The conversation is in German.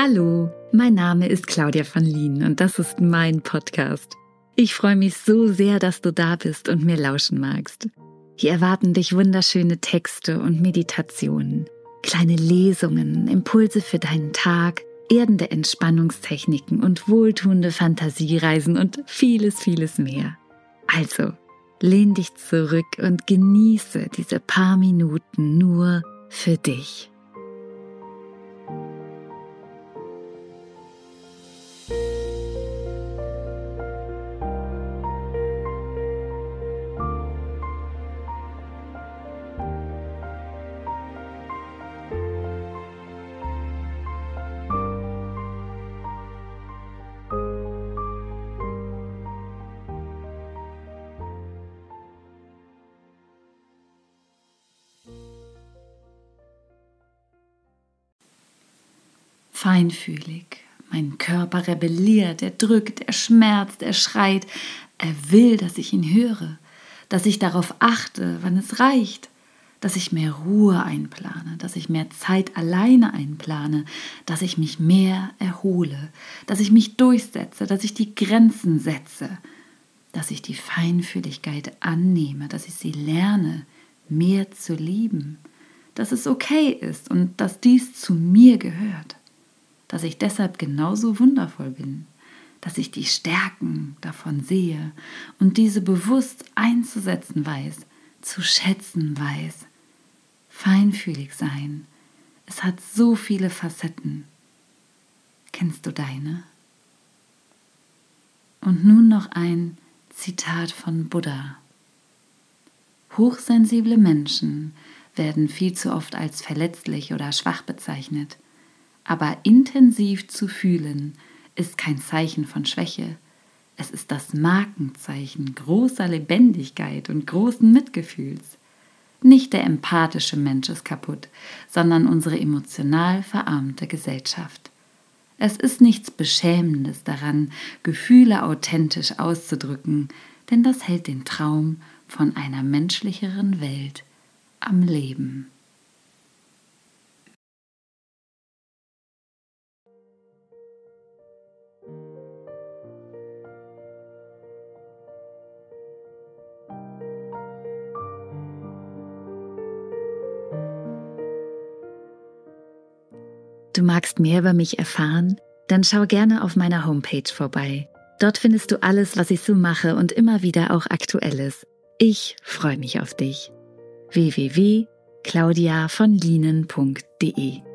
Hallo, mein Name ist Claudia von Lien und das ist mein Podcast. Ich freue mich so sehr, dass du da bist und mir lauschen magst. Hier erwarten dich wunderschöne Texte und Meditationen, kleine Lesungen, Impulse für deinen Tag, erdende Entspannungstechniken und wohltuende Fantasiereisen und vieles, vieles mehr. Also, lehn dich zurück und genieße diese paar Minuten nur für dich. Feinfühlig. Mein Körper rebelliert, er drückt, er schmerzt, er schreit. Er will, dass ich ihn höre, dass ich darauf achte, wann es reicht, dass ich mehr Ruhe einplane, dass ich mehr Zeit alleine einplane, dass ich mich mehr erhole, dass ich mich durchsetze, dass ich die Grenzen setze, dass ich die Feinfühligkeit annehme, dass ich sie lerne, mehr zu lieben, dass es okay ist und dass dies zu mir gehört dass ich deshalb genauso wundervoll bin, dass ich die Stärken davon sehe und diese bewusst einzusetzen weiß, zu schätzen weiß. Feinfühlig sein. Es hat so viele Facetten. Kennst du deine? Und nun noch ein Zitat von Buddha. Hochsensible Menschen werden viel zu oft als verletzlich oder schwach bezeichnet. Aber intensiv zu fühlen ist kein Zeichen von Schwäche. Es ist das Markenzeichen großer Lebendigkeit und großen Mitgefühls. Nicht der empathische Mensch ist kaputt, sondern unsere emotional verarmte Gesellschaft. Es ist nichts Beschämendes daran, Gefühle authentisch auszudrücken, denn das hält den Traum von einer menschlicheren Welt am Leben. Du magst mehr über mich erfahren? Dann schau gerne auf meiner Homepage vorbei. Dort findest du alles, was ich so mache und immer wieder auch Aktuelles. Ich freue mich auf dich. www.claudiavonlinen.de